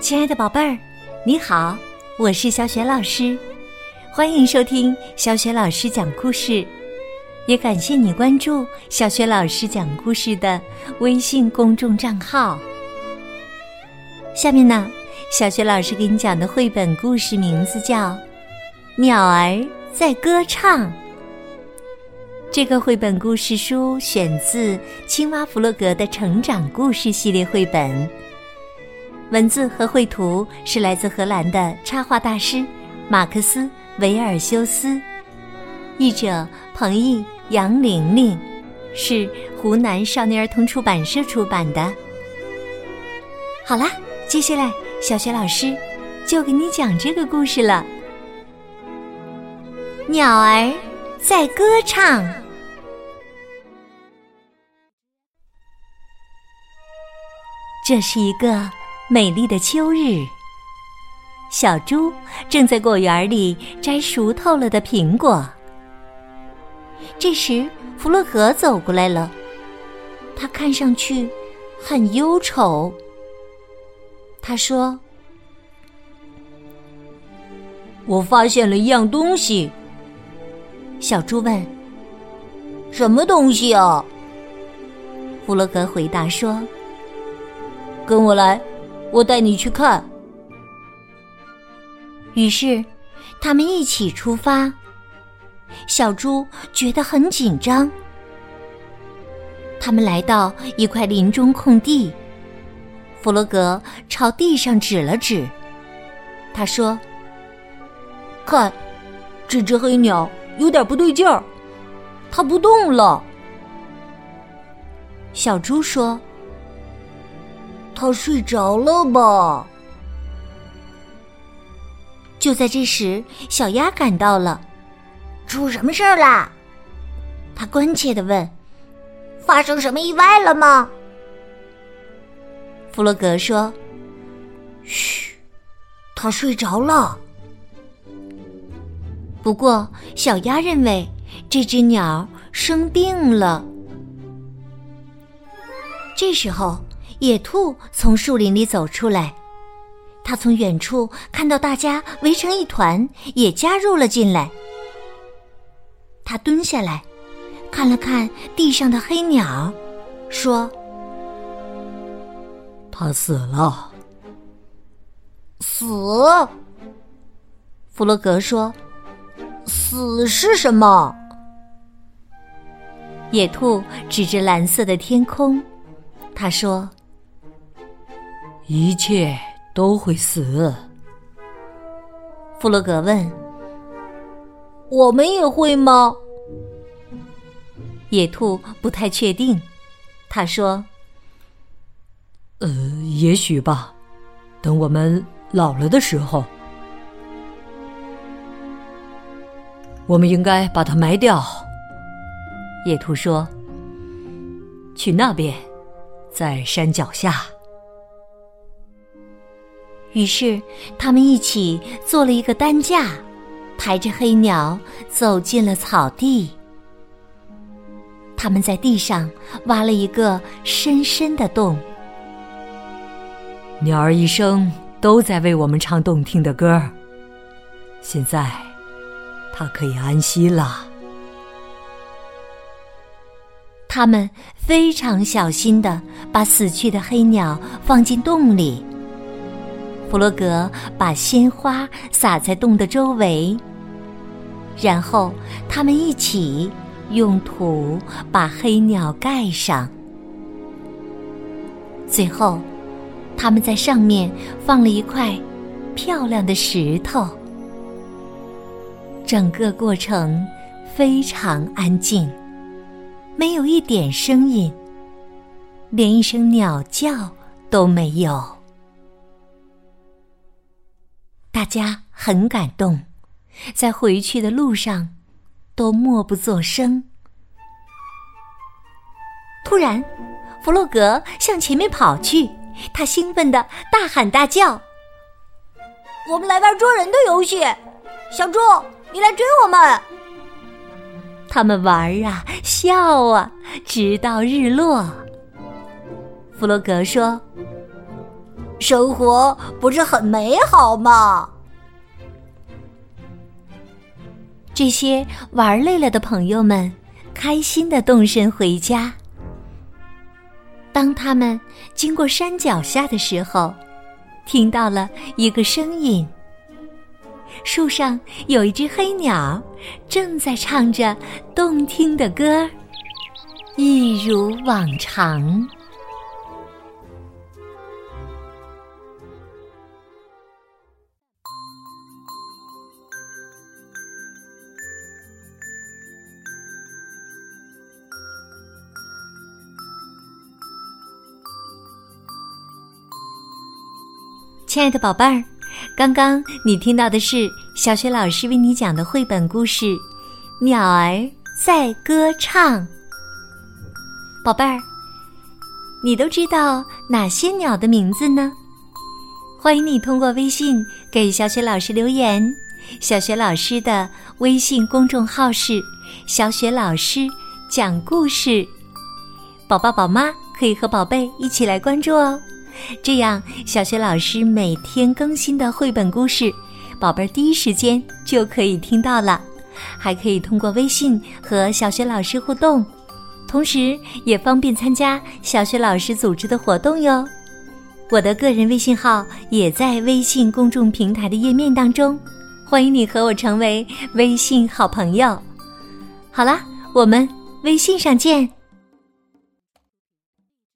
亲爱的宝贝儿，你好，我是小雪老师，欢迎收听小雪老师讲故事，也感谢你关注小雪老师讲故事的微信公众账号。下面呢，小雪老师给你讲的绘本故事名字叫《鸟儿在歌唱》。这个绘本故事书选自青蛙弗洛格的成长故事系列绘本。文字和绘图是来自荷兰的插画大师马克思·维尔修斯，译者彭毅、杨玲玲，是湖南少年儿童出版社出版的。好啦，接下来小雪老师就给你讲这个故事了。鸟儿在歌唱，这是一个。美丽的秋日，小猪正在果园里摘熟透了的苹果。这时，弗洛格走过来了，他看上去很忧愁。他说：“我发现了一样东西。”小猪问：“什么东西啊？”弗洛格回答说：“跟我来。”我带你去看。于是，他们一起出发。小猪觉得很紧张。他们来到一块林中空地，弗洛格朝地上指了指，他说：“看，这只黑鸟有点不对劲儿，它不动了。”小猪说。他睡着了吧？就在这时，小鸭赶到了。出什么事儿啦？他关切的问：“发生什么意外了吗？”弗洛格说：“嘘，他睡着了。”不过，小鸭认为这只鸟生病了。这时候。野兔从树林里走出来，它从远处看到大家围成一团，也加入了进来。它蹲下来，看了看地上的黑鸟，说：“它死了。”死？弗洛格说：“死是什么？”野兔指着蓝色的天空，他说。一切都会死。弗洛格问：“我们也会吗？”野兔不太确定。他说：“呃，也许吧。等我们老了的时候，我们应该把它埋掉。”野兔说：“去那边，在山脚下。”于是，他们一起做了一个担架，抬着黑鸟走进了草地。他们在地上挖了一个深深的洞。鸟儿一生都在为我们唱动听的歌儿。现在，它可以安息了。他们非常小心的把死去的黑鸟放进洞里。弗洛格把鲜花撒在洞的周围，然后他们一起用土把黑鸟盖上。最后，他们在上面放了一块漂亮的石头。整个过程非常安静，没有一点声音，连一声鸟叫都没有。大家很感动，在回去的路上都默不作声。突然，弗洛格向前面跑去，他兴奋的大喊大叫：“我们来玩捉人的游戏！小猪，你来追我们！”他们玩啊，笑啊，直到日落。弗洛格说：“生活不是很美好吗？这些玩累了的朋友们，开心的动身回家。当他们经过山脚下的时候，听到了一个声音。树上有一只黑鸟，正在唱着动听的歌，一如往常。亲爱的宝贝儿，刚刚你听到的是小雪老师为你讲的绘本故事《鸟儿在歌唱》。宝贝儿，你都知道哪些鸟的名字呢？欢迎你通过微信给小雪老师留言。小雪老师的微信公众号是“小雪老师讲故事”，宝宝宝妈可以和宝贝一起来关注哦。这样，小学老师每天更新的绘本故事，宝贝儿第一时间就可以听到了。还可以通过微信和小学老师互动，同时也方便参加小学老师组织的活动哟。我的个人微信号也在微信公众平台的页面当中，欢迎你和我成为微信好朋友。好啦，我们微信上见。